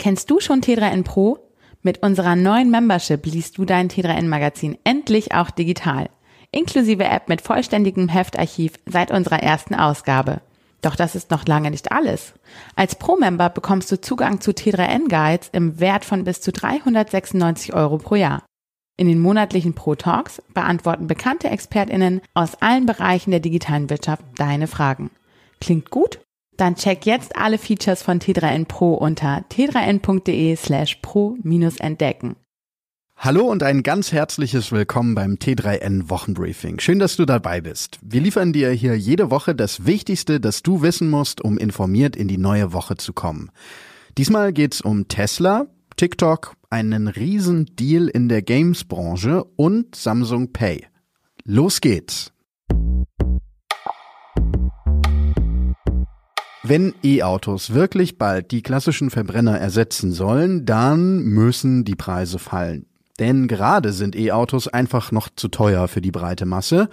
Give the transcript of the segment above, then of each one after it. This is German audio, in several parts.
Kennst du schon T3N Pro? Mit unserer neuen Membership liest du dein T3N Magazin endlich auch digital. Inklusive App mit vollständigem Heftarchiv seit unserer ersten Ausgabe. Doch das ist noch lange nicht alles. Als Pro-Member bekommst du Zugang zu T3N Guides im Wert von bis zu 396 Euro pro Jahr. In den monatlichen Pro Talks beantworten bekannte ExpertInnen aus allen Bereichen der digitalen Wirtschaft deine Fragen. Klingt gut? Dann check jetzt alle Features von T3N Pro unter t3n.de slash pro-entdecken. Hallo und ein ganz herzliches Willkommen beim T3N Wochenbriefing. Schön, dass du dabei bist. Wir liefern dir hier jede Woche das Wichtigste, das du wissen musst, um informiert in die neue Woche zu kommen. Diesmal geht's um Tesla, TikTok, einen riesen Deal in der Games-Branche und Samsung Pay. Los geht's! Wenn E-Autos wirklich bald die klassischen Verbrenner ersetzen sollen, dann müssen die Preise fallen. Denn gerade sind E-Autos einfach noch zu teuer für die breite Masse.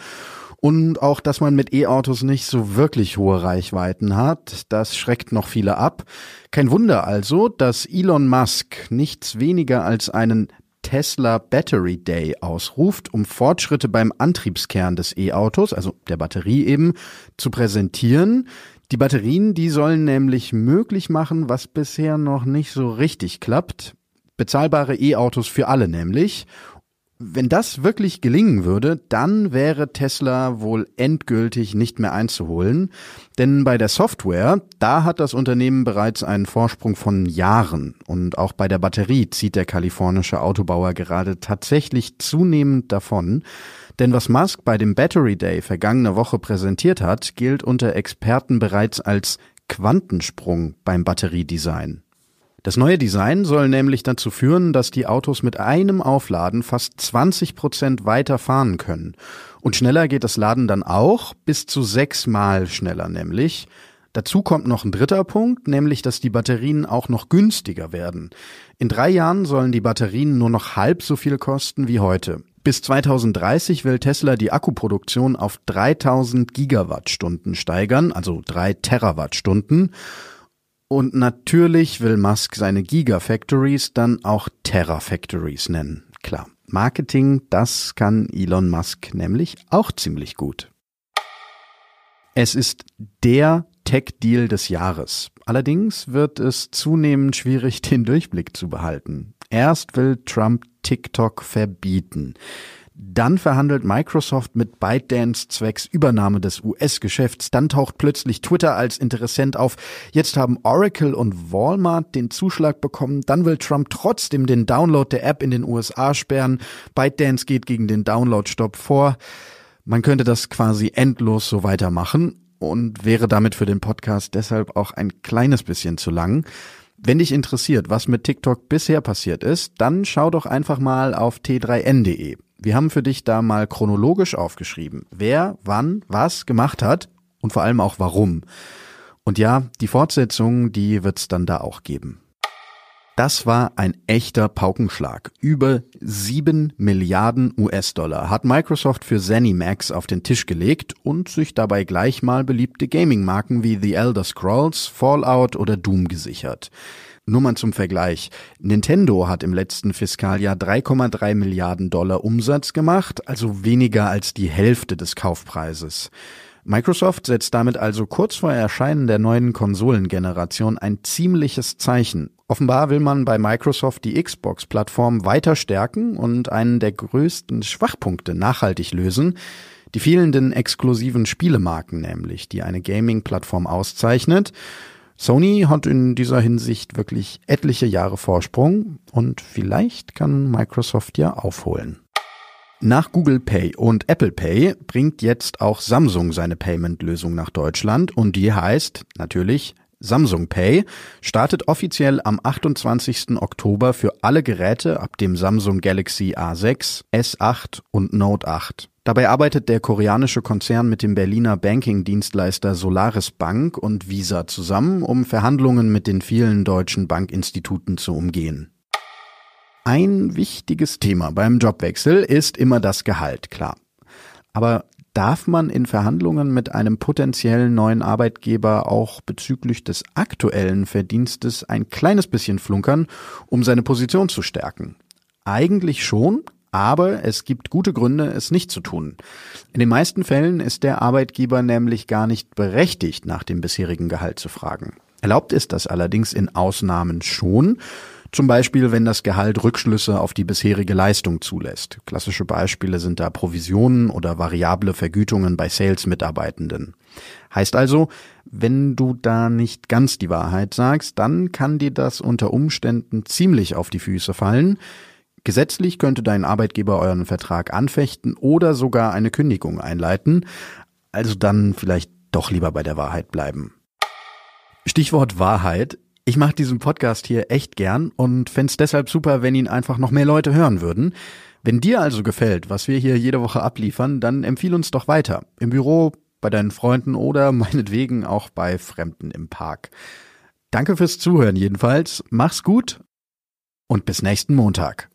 Und auch, dass man mit E-Autos nicht so wirklich hohe Reichweiten hat, das schreckt noch viele ab. Kein Wunder also, dass Elon Musk nichts weniger als einen Tesla Battery Day ausruft, um Fortschritte beim Antriebskern des E-Autos, also der Batterie eben, zu präsentieren. Die Batterien, die sollen nämlich möglich machen, was bisher noch nicht so richtig klappt. Bezahlbare E-Autos für alle nämlich. Wenn das wirklich gelingen würde, dann wäre Tesla wohl endgültig nicht mehr einzuholen. Denn bei der Software, da hat das Unternehmen bereits einen Vorsprung von Jahren. Und auch bei der Batterie zieht der kalifornische Autobauer gerade tatsächlich zunehmend davon. Denn was Musk bei dem Battery Day vergangene Woche präsentiert hat, gilt unter Experten bereits als Quantensprung beim Batteriedesign. Das neue Design soll nämlich dazu führen, dass die Autos mit einem Aufladen fast 20 Prozent weiter fahren können. Und schneller geht das Laden dann auch, bis zu sechsmal schneller nämlich. Dazu kommt noch ein dritter Punkt, nämlich dass die Batterien auch noch günstiger werden. In drei Jahren sollen die Batterien nur noch halb so viel kosten wie heute. Bis 2030 will Tesla die Akkuproduktion auf 3000 Gigawattstunden steigern, also drei Terawattstunden. Und natürlich will Musk seine Gigafactories dann auch Terrafactories nennen. Klar, Marketing, das kann Elon Musk nämlich auch ziemlich gut. Es ist der Tech-Deal des Jahres. Allerdings wird es zunehmend schwierig, den Durchblick zu behalten. Erst will Trump TikTok verbieten. Dann verhandelt Microsoft mit ByteDance zwecks Übernahme des US-Geschäfts. Dann taucht plötzlich Twitter als Interessent auf. Jetzt haben Oracle und Walmart den Zuschlag bekommen. Dann will Trump trotzdem den Download der App in den USA sperren. ByteDance geht gegen den Download-Stopp vor. Man könnte das quasi endlos so weitermachen und wäre damit für den Podcast deshalb auch ein kleines bisschen zu lang. Wenn dich interessiert, was mit TikTok bisher passiert ist, dann schau doch einfach mal auf t3n.de. Wir haben für dich da mal chronologisch aufgeschrieben, wer, wann, was gemacht hat und vor allem auch warum. Und ja, die Fortsetzung, die wird's dann da auch geben. Das war ein echter Paukenschlag. Über sieben Milliarden US-Dollar hat Microsoft für ZeniMax auf den Tisch gelegt und sich dabei gleich mal beliebte Gaming-Marken wie The Elder Scrolls, Fallout oder Doom gesichert. Nur mal zum Vergleich. Nintendo hat im letzten Fiskaljahr 3,3 Milliarden Dollar Umsatz gemacht, also weniger als die Hälfte des Kaufpreises. Microsoft setzt damit also kurz vor Erscheinen der neuen Konsolengeneration ein ziemliches Zeichen. Offenbar will man bei Microsoft die Xbox-Plattform weiter stärken und einen der größten Schwachpunkte nachhaltig lösen, die fehlenden exklusiven Spielemarken nämlich, die eine Gaming-Plattform auszeichnet. Sony hat in dieser Hinsicht wirklich etliche Jahre Vorsprung und vielleicht kann Microsoft ja aufholen. Nach Google Pay und Apple Pay bringt jetzt auch Samsung seine Payment-Lösung nach Deutschland und die heißt natürlich Samsung Pay, startet offiziell am 28. Oktober für alle Geräte ab dem Samsung Galaxy A6, S8 und Note 8. Dabei arbeitet der koreanische Konzern mit dem Berliner Banking-Dienstleister Solaris Bank und Visa zusammen, um Verhandlungen mit den vielen deutschen Bankinstituten zu umgehen. Ein wichtiges Thema beim Jobwechsel ist immer das Gehalt, klar. Aber darf man in Verhandlungen mit einem potenziellen neuen Arbeitgeber auch bezüglich des aktuellen Verdienstes ein kleines bisschen flunkern, um seine Position zu stärken. Eigentlich schon, aber es gibt gute Gründe, es nicht zu tun. In den meisten Fällen ist der Arbeitgeber nämlich gar nicht berechtigt, nach dem bisherigen Gehalt zu fragen. Erlaubt ist das allerdings in Ausnahmen schon, zum Beispiel, wenn das Gehalt Rückschlüsse auf die bisherige Leistung zulässt. Klassische Beispiele sind da Provisionen oder variable Vergütungen bei Sales-Mitarbeitenden. Heißt also, wenn du da nicht ganz die Wahrheit sagst, dann kann dir das unter Umständen ziemlich auf die Füße fallen. Gesetzlich könnte dein Arbeitgeber euren Vertrag anfechten oder sogar eine Kündigung einleiten. Also dann vielleicht doch lieber bei der Wahrheit bleiben. Stichwort Wahrheit. Ich mache diesen Podcast hier echt gern und fände deshalb super, wenn ihn einfach noch mehr Leute hören würden. Wenn dir also gefällt, was wir hier jede Woche abliefern, dann empfiehl uns doch weiter. Im Büro, bei deinen Freunden oder meinetwegen auch bei Fremden im Park. Danke fürs Zuhören jedenfalls. Mach's gut und bis nächsten Montag.